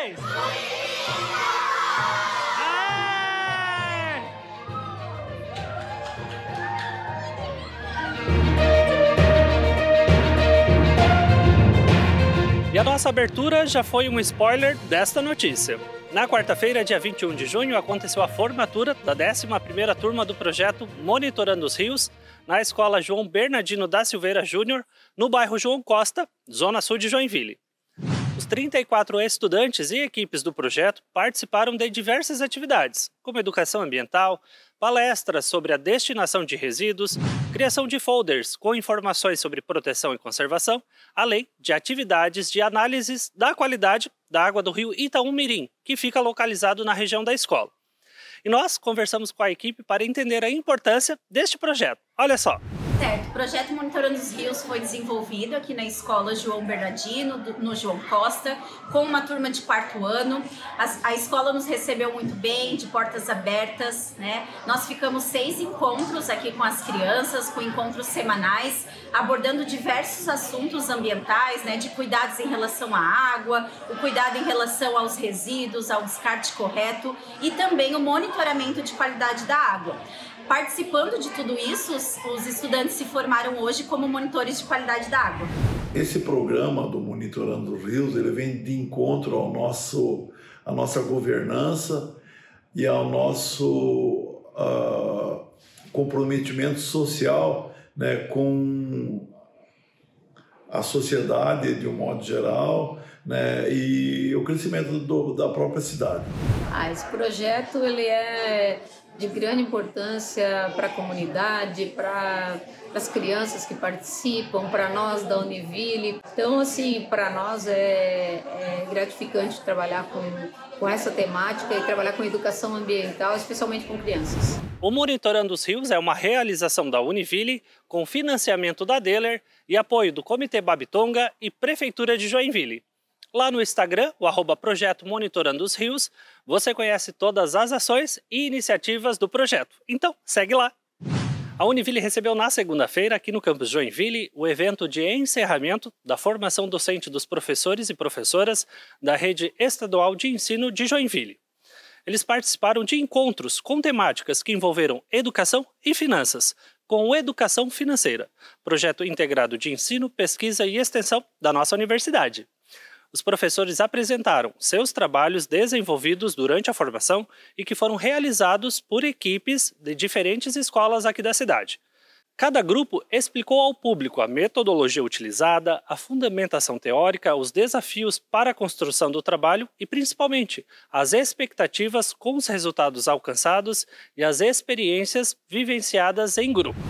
vez! Aê! E a nossa abertura já foi um spoiler desta notícia. Na quarta-feira, dia 21 de junho, aconteceu a formatura da 11ª turma do projeto Monitorando os Rios, na Escola João Bernardino da Silveira Júnior, no bairro João Costa, zona sul de Joinville. Os 34 estudantes e equipes do projeto participaram de diversas atividades, como educação ambiental, palestras sobre a destinação de resíduos, criação de folders com informações sobre proteção e conservação, além de atividades de análises da qualidade da água do rio Itaú-Mirim, que fica localizado na região da escola. E nós conversamos com a equipe para entender a importância deste projeto. Olha só. Certo, o projeto Monitorando os Rios foi desenvolvido aqui na escola João Bernardino, no João Costa, com uma turma de quarto ano. A, a, escola nos recebeu muito bem, de portas abertas, né? Nós ficamos seis encontros aqui com as crianças, com encontros semanais, abordando diversos assuntos ambientais, né? De cuidados em relação à água, o cuidado em relação aos resíduos, ao descarte correto e também o monitoramento de qualidade da água. Participando de tudo isso, os estudantes se formaram hoje como monitores de qualidade da água. Esse programa do Monitorando os Rios, ele vem de encontro ao nosso, à nossa governança e ao nosso uh, comprometimento social né, com a sociedade de um modo geral né, e o crescimento do, da própria cidade. Ah, esse projeto ele é de grande importância para a comunidade, para as crianças que participam, para nós da Univille. Então, assim, para nós é, é, gratificante trabalhar com, com essa temática e trabalhar com educação ambiental, especialmente com crianças. O Monitorando os Rios é uma realização da Univille com financiamento da Deller e apoio do Comitê Babitonga e Prefeitura de Joinville. Lá no Instagram, o arroba Projeto Monitorando os Rios, você conhece todas as ações e iniciativas do projeto. Então, segue lá! A Univille recebeu na segunda-feira, aqui no campus Joinville, o evento de encerramento da formação docente dos professores e professoras da Rede Estadual de Ensino de Joinville. Eles participaram de encontros com temáticas que envolveram educação e finanças, com Educação Financeira, projeto integrado de ensino, pesquisa e extensão da nossa universidade os professores apresentaram seus trabalhos desenvolvidos durante a formação e que foram realizados por equipes de diferentes escolas aqui da cidade. Cada grupo explicou ao público a metodologia utilizada, a fundamentação teórica, os desafios para a construção do trabalho e, principalmente, as expectativas com os resultados alcançados e as experiências vivenciadas em grupo.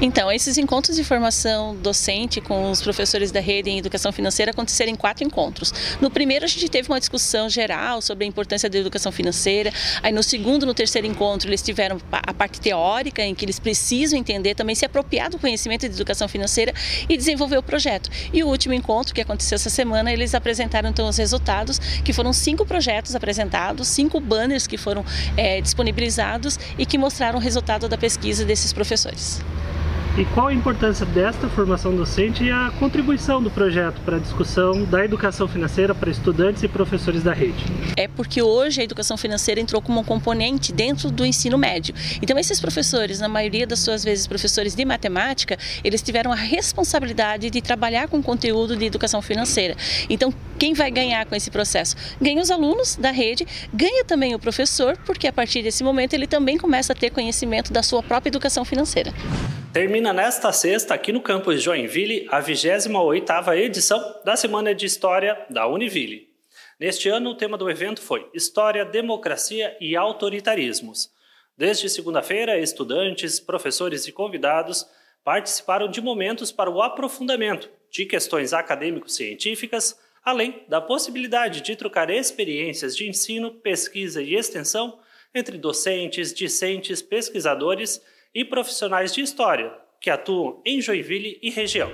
Então, esses encontros de formação docente com os professores da rede em educação financeira aconteceram em quatro encontros. No primeiro, a gente teve uma discussão geral sobre a importância da educação financeira. Aí, no segundo, no terceiro encontro, eles tiveram a parte teórica, em que eles precisam entender, também se apropriar do conhecimento de educação financeira e desenvolver o projeto. E o último encontro, que aconteceu essa semana, eles apresentaram então os resultados, que foram cinco projetos apresentados, cinco banners que foram é, disponibilizados e que mostraram o resultado da pesquisa desses professores. E qual a importância desta formação docente e a contribuição do projeto para a discussão da educação financeira para estudantes e professores da rede? É porque hoje a educação financeira entrou como um componente dentro do ensino médio. Então esses professores, na maioria das suas vezes professores de matemática, eles tiveram a responsabilidade de trabalhar com conteúdo de educação financeira. Então quem vai ganhar com esse processo? Ganha os alunos da rede, ganha também o professor, porque a partir desse momento ele também começa a ter conhecimento da sua própria educação financeira. Termina nesta sexta, aqui no campus Joinville, a 28ª edição da Semana de História da Univille. Neste ano, o tema do evento foi História, Democracia e Autoritarismos. Desde segunda-feira, estudantes, professores e convidados participaram de momentos para o aprofundamento de questões acadêmico-científicas, além da possibilidade de trocar experiências de ensino, pesquisa e extensão entre docentes, discentes, pesquisadores e profissionais de história que atuam em Joinville e região.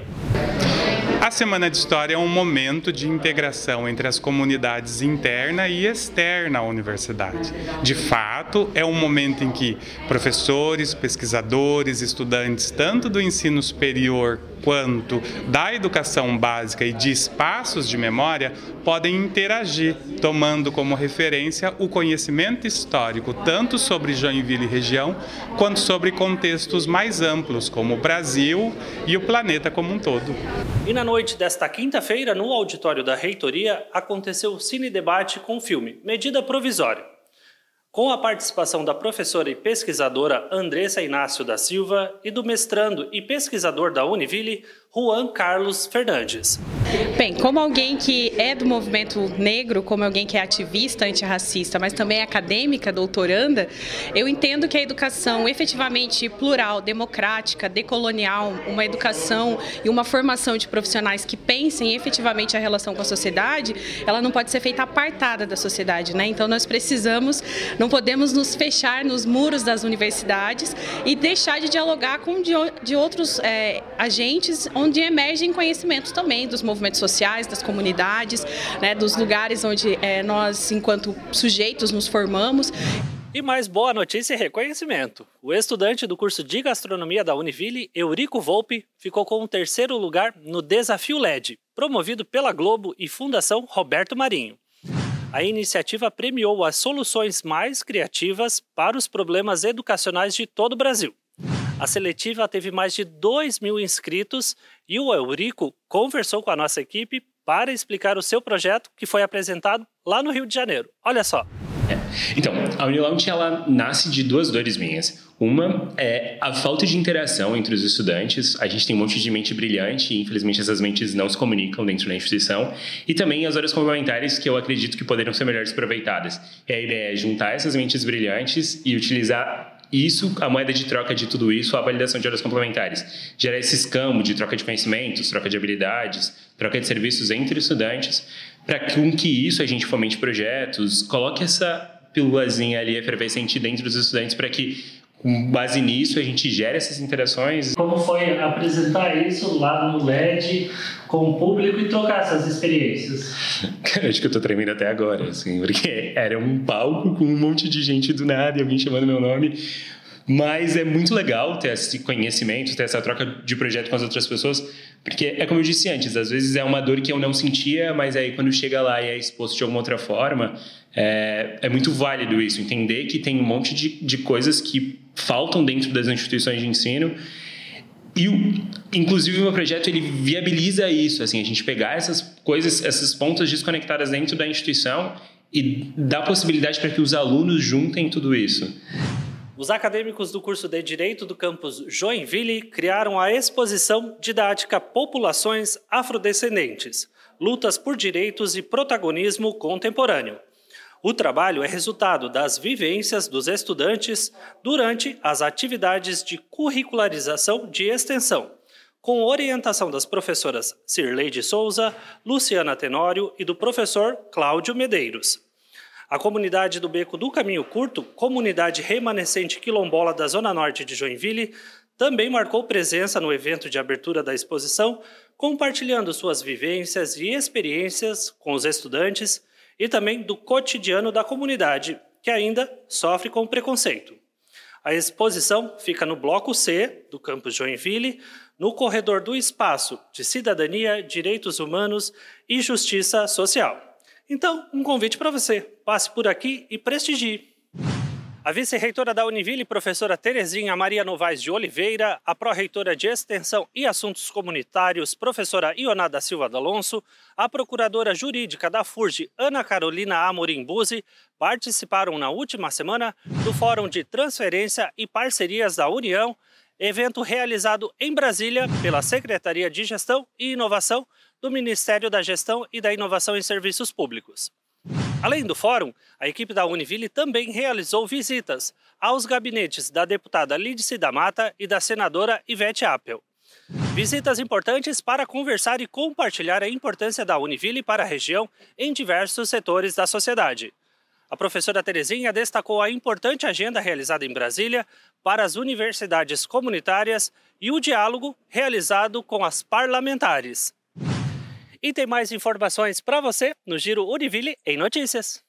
A Semana de História é um momento de integração entre as comunidades interna e externa à universidade. De fato, é um momento em que professores, pesquisadores, estudantes, tanto do ensino superior quanto da educação básica e de espaços de memória podem interagir, tomando como referência o conhecimento histórico tanto sobre Joinville e região, quanto sobre contextos mais amplos, como o Brasil e o planeta como um todo. E na noite desta quinta-feira, no auditório da reitoria, aconteceu o Cine Debate com o filme Medida Provisória com a participação da professora e pesquisadora Andressa Inácio da Silva e do mestrando e pesquisador da Univille, Juan Carlos Fernandes. Bem, como alguém que é do movimento negro, como alguém que é ativista antirracista, mas também é acadêmica, doutoranda, eu entendo que a educação efetivamente plural, democrática, decolonial, uma educação e uma formação de profissionais que pensem efetivamente a relação com a sociedade, ela não pode ser feita apartada da sociedade, né? Então nós precisamos, não podemos nos fechar nos muros das universidades e deixar de dialogar com de, outros é, agentes onde emergem conhecimentos também dos movimentos sociais, das comunidades, né, dos lugares onde é, nós, enquanto sujeitos, nos formamos. E mais boa notícia e reconhecimento. O estudante do curso de gastronomia da Univille, Eurico Volpe, ficou com o terceiro lugar no Desafio LED, promovido pela Globo e Fundação Roberto Marinho. A iniciativa premiou as soluções mais criativas para os problemas educacionais de todo o Brasil. A seletiva teve mais de 2 mil inscritos e o Eurico conversou com a nossa equipe para explicar o seu projeto que foi apresentado lá no Rio de Janeiro. Olha só. É. Então, a Unilaunch ela nasce de duas dores minhas. Uma é a falta de interação entre os estudantes. A gente tem um monte de mente brilhante e, infelizmente, essas mentes não se comunicam dentro da instituição. E também as horas complementares que eu acredito que poderiam ser melhores aproveitadas. E a ideia é juntar essas mentes brilhantes e utilizar isso, a moeda de troca de tudo isso, a validação de horas complementares. Gerar esse escambo de troca de conhecimentos, troca de habilidades, troca de serviços entre estudantes, para que com que isso a gente fomente projetos, coloque essa pílulazinha ali efervescente dentro dos estudantes para que com base nisso, a gente gera essas interações. Como foi apresentar isso lá no LED com o público e trocar essas experiências? Cara, acho que eu tô tremendo até agora, assim, porque era um palco com um monte de gente do nada e alguém chamando meu nome. Mas é muito legal ter esse conhecimento, ter essa troca de projeto com as outras pessoas, porque é como eu disse antes, às vezes é uma dor que eu não sentia, mas aí quando chega lá e é exposto de alguma outra forma, é, é muito válido isso, entender que tem um monte de, de coisas que faltam dentro das instituições de ensino e, inclusive, o meu projeto ele viabiliza isso, assim, a gente pegar essas coisas, essas pontas desconectadas dentro da instituição e dar possibilidade para que os alunos juntem tudo isso. Os acadêmicos do curso de Direito do campus Joinville criaram a exposição didática Populações Afrodescendentes, Lutas por Direitos e Protagonismo Contemporâneo. O trabalho é resultado das vivências dos estudantes durante as atividades de curricularização de extensão, com orientação das professoras Cirlei de Souza, Luciana Tenório e do professor Cláudio Medeiros. A comunidade do Beco do Caminho Curto, comunidade remanescente quilombola da Zona Norte de Joinville, também marcou presença no evento de abertura da exposição, compartilhando suas vivências e experiências com os estudantes e também do cotidiano da comunidade, que ainda sofre com preconceito. A exposição fica no Bloco C do campus Joinville, no corredor do Espaço de Cidadania, Direitos Humanos e Justiça Social. Então, um convite para você. Passe por aqui e prestigie. A vice-reitora da Univille, professora Terezinha Maria Novaes de Oliveira, a pró-reitora de Extensão e Assuntos Comunitários, professora Ioná da Silva D'Alonso, a procuradora jurídica da FURG, Ana Carolina Amorim Buzzi, participaram na última semana do Fórum de Transferência e Parcerias da União, evento realizado em Brasília pela Secretaria de Gestão e Inovação do Ministério da Gestão e da Inovação em Serviços Públicos. Além do fórum, a equipe da Univille também realizou visitas aos gabinetes da deputada Lídice da Mata e da senadora Ivete Appel. Visitas importantes para conversar e compartilhar a importância da Univille para a região em diversos setores da sociedade. A professora Terezinha destacou a importante agenda realizada em Brasília para as universidades comunitárias e o diálogo realizado com as parlamentares. E tem mais informações para você no Giro Univille em Notícias.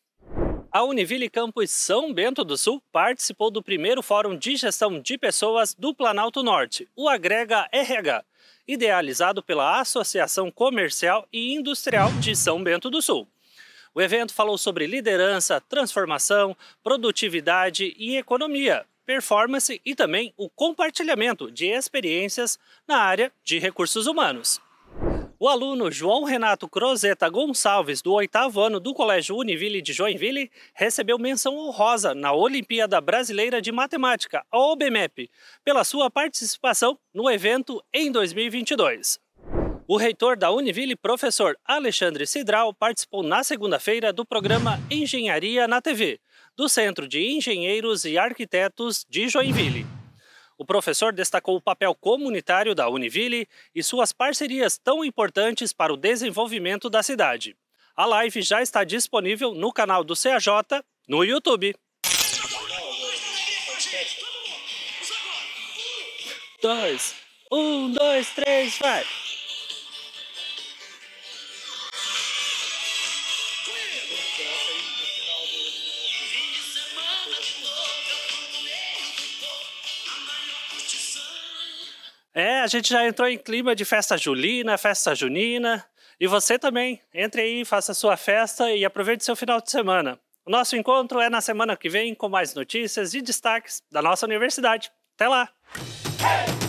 A Univille Campus São Bento do Sul participou do primeiro Fórum de Gestão de Pessoas do Planalto Norte, o Agrega RH, idealizado pela Associação Comercial e Industrial de São Bento do Sul. O evento falou sobre liderança, transformação, produtividade e economia, performance e também o compartilhamento de experiências na área de recursos humanos. O aluno João Renato Crozeta Gonçalves, do oitavo ano do Colégio Univille de Joinville, recebeu menção honrosa na Olimpíada Brasileira de Matemática, a OBMEP, pela sua participação no evento em 2022. O reitor da Univille, professor Alexandre Cidral, participou na segunda-feira do programa Engenharia na TV, do Centro de Engenheiros e Arquitetos de Joinville. O professor destacou o papel comunitário da Univille e suas parcerias tão importantes para o desenvolvimento da cidade. A live já está disponível no canal do CAJ no YouTube. Dois, um, dois, três, vai! É, a gente já entrou em clima de festa julina, festa junina. E você também, entre aí, faça sua festa e aproveite seu final de semana. O nosso encontro é na semana que vem com mais notícias e destaques da nossa universidade. Até lá! Hey!